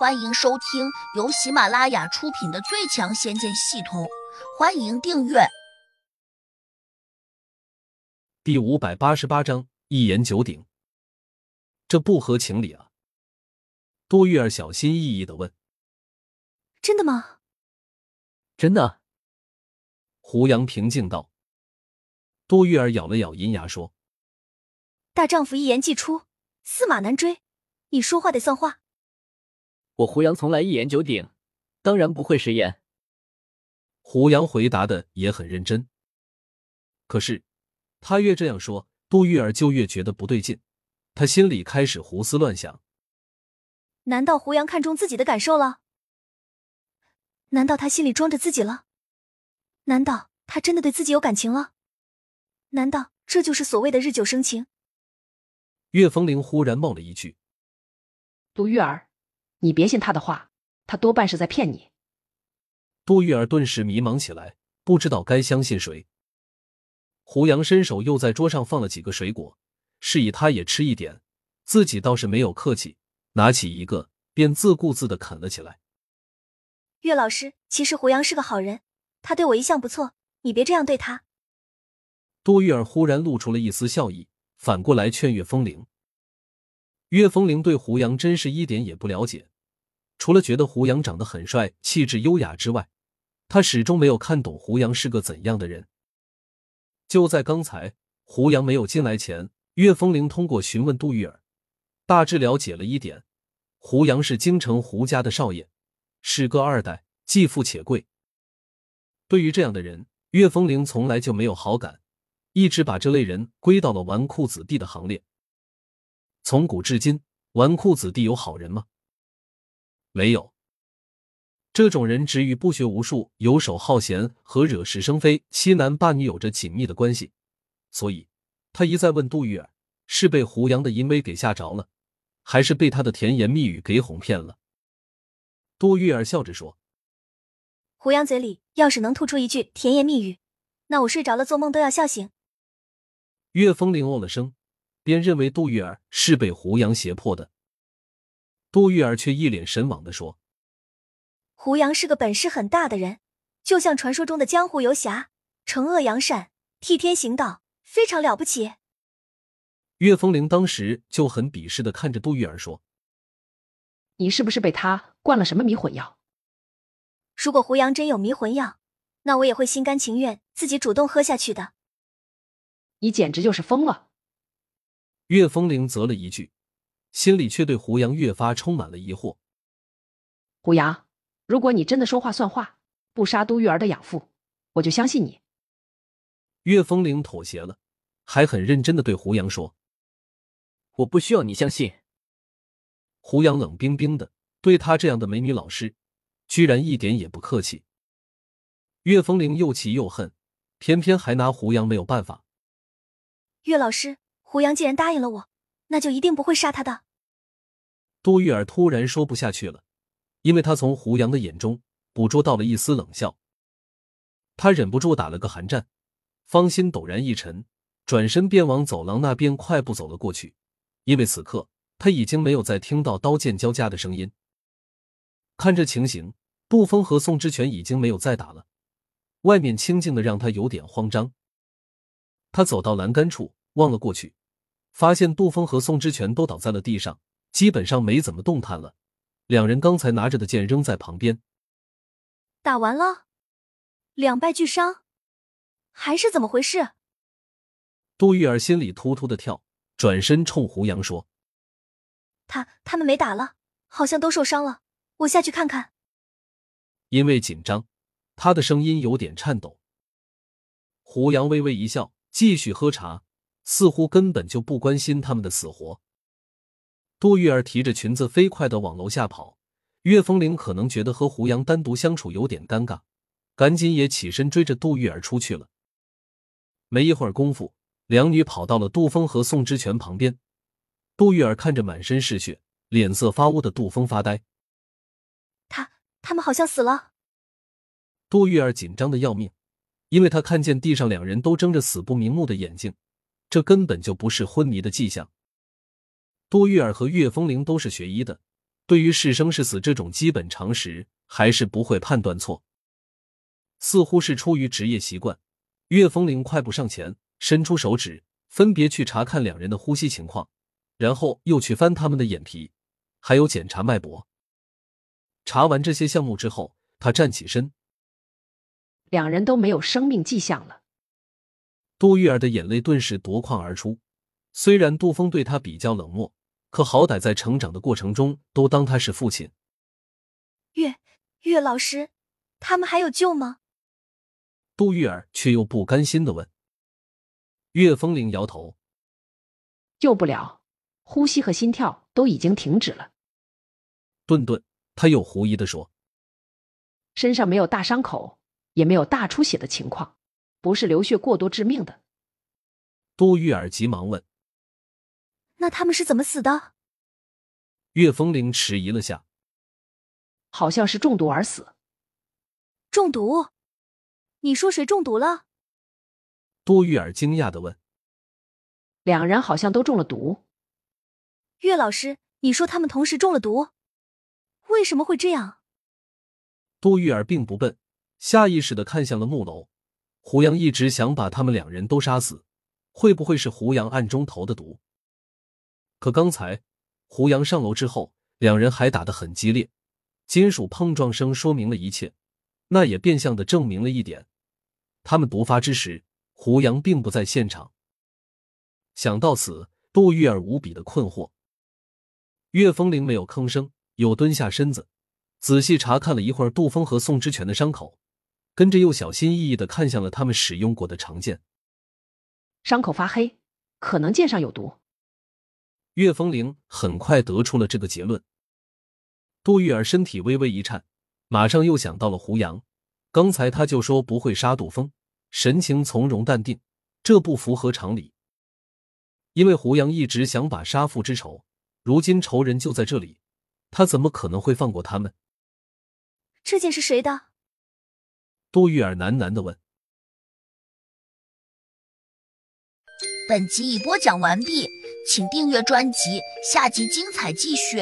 欢迎收听由喜马拉雅出品的《最强仙剑系统》，欢迎订阅。第五百八十八章一言九鼎，这不合情理啊！杜玉儿小心翼翼的问：“真的吗？”“真的。”胡杨平静道。杜玉儿咬了咬银牙说：“大丈夫一言既出，驷马难追，你说话得算话。”我胡杨从来一言九鼎，当然不会食言。胡杨回答的也很认真。可是他越这样说，杜玉儿就越觉得不对劲，他心里开始胡思乱想：难道胡杨看中自己的感受了？难道他心里装着自己了？难道他真的对自己有感情了？难道这就是所谓的日久生情？岳风铃忽然冒了一句：“杜玉儿。”你别信他的话，他多半是在骗你。杜玉儿顿时迷茫起来，不知道该相信谁。胡杨伸手又在桌上放了几个水果，示意他也吃一点，自己倒是没有客气，拿起一个便自顾自的啃了起来。岳老师，其实胡杨是个好人，他对我一向不错，你别这样对他。杜玉儿忽然露出了一丝笑意，反过来劝岳风铃。岳风铃对胡杨真是一点也不了解。除了觉得胡杨长得很帅、气质优雅之外，他始终没有看懂胡杨是个怎样的人。就在刚才，胡杨没有进来前，岳风铃通过询问杜玉儿，大致了解了一点：胡杨是京城胡家的少爷，是个二代，既富且贵。对于这样的人，岳风铃从来就没有好感，一直把这类人归到了纨绔子弟的行列。从古至今，纨绔子弟有好人吗？没有，这种人只与不学无术、游手好闲和惹是生非、欺男霸女有着紧密的关系。所以，他一再问杜玉儿：是被胡杨的淫威给吓着了，还是被他的甜言蜜语给哄骗了？杜玉儿笑着说：“胡杨嘴里要是能吐出一句甜言蜜语，那我睡着了做梦都要笑醒。”岳风铃哦了声，便认为杜玉儿是被胡杨胁迫的。杜玉儿却一脸神往的说：“胡杨是个本事很大的人，就像传说中的江湖游侠，惩恶扬善，替天行道，非常了不起。”岳风铃当时就很鄙视的看着杜玉儿说：“你是不是被他灌了什么迷魂药？如果胡杨真有迷魂药，那我也会心甘情愿自己主动喝下去的。”你简直就是疯了！”岳风铃啧了一句。心里却对胡杨越发充满了疑惑。胡杨，如果你真的说话算话，不杀都玉儿的养父，我就相信你。岳风铃妥协了，还很认真的对胡杨说：“我不需要你相信。”胡杨冷冰冰的对他这样的美女老师，居然一点也不客气。岳风铃又气又恨，偏偏还拿胡杨没有办法。岳老师，胡杨既然答应了我。那就一定不会杀他的。杜玉儿突然说不下去了，因为他从胡杨的眼中捕捉到了一丝冷笑。他忍不住打了个寒战，芳心陡然一沉，转身便往走廊那边快步走了过去。因为此刻他已经没有再听到刀剑交加的声音。看这情形，杜峰和宋之权已经没有再打了，外面清静的让他有点慌张。他走到栏杆处，望了过去。发现杜峰和宋之权都倒在了地上，基本上没怎么动弹了。两人刚才拿着的剑扔在旁边，打完了，两败俱伤，还是怎么回事？杜玉儿心里突突的跳，转身冲胡杨说：“他他们没打了，好像都受伤了，我下去看看。”因为紧张，他的声音有点颤抖。胡杨微微一笑，继续喝茶。似乎根本就不关心他们的死活。杜玉儿提着裙子飞快的往楼下跑，岳风铃可能觉得和胡杨单独相处有点尴尬，赶紧也起身追着杜玉儿出去了。没一会儿功夫，两女跑到了杜峰和宋之权旁边。杜玉儿看着满身是血、脸色发乌的杜峰发呆。他他们好像死了。杜玉儿紧张的要命，因为她看见地上两人都睁着死不瞑目的眼睛。这根本就不是昏迷的迹象。多玉儿和岳风铃都是学医的，对于是生是死这种基本常识，还是不会判断错。似乎是出于职业习惯，岳风铃快步上前，伸出手指，分别去查看两人的呼吸情况，然后又去翻他们的眼皮，还有检查脉搏。查完这些项目之后，他站起身，两人都没有生命迹象了。杜玉儿的眼泪顿时夺眶而出。虽然杜峰对他比较冷漠，可好歹在成长的过程中都当他是父亲。岳岳老师，他们还有救吗？杜玉儿却又不甘心的问。岳风铃摇头，救不了，呼吸和心跳都已经停止了。顿顿，他又狐疑的说：“身上没有大伤口，也没有大出血的情况，不是流血过多致命的。”杜玉儿急忙问。那他们是怎么死的？岳风铃迟疑了下，好像是中毒而死。中毒？你说谁中毒了？杜玉儿惊讶的问。两人好像都中了毒。岳老师，你说他们同时中了毒，为什么会这样？杜玉儿并不笨，下意识的看向了木楼。胡杨一直想把他们两人都杀死，会不会是胡杨暗中投的毒？可刚才胡杨上楼之后，两人还打得很激烈，金属碰撞声说明了一切，那也变相的证明了一点：他们毒发之时，胡杨并不在现场。想到此，杜玉儿无比的困惑。岳风铃没有吭声，又蹲下身子，仔细查看了一会儿杜峰和宋之权的伤口，跟着又小心翼翼的看向了他们使用过的长剑，伤口发黑，可能剑上有毒。岳风铃很快得出了这个结论。杜玉儿身体微微一颤，马上又想到了胡杨。刚才他就说不会杀杜峰，神情从容淡定，这不符合常理。因为胡杨一直想把杀父之仇，如今仇人就在这里，他怎么可能会放过他们？这剑是谁的？杜玉儿喃喃的问。本集已播讲完毕。请订阅专辑，下集精彩继续。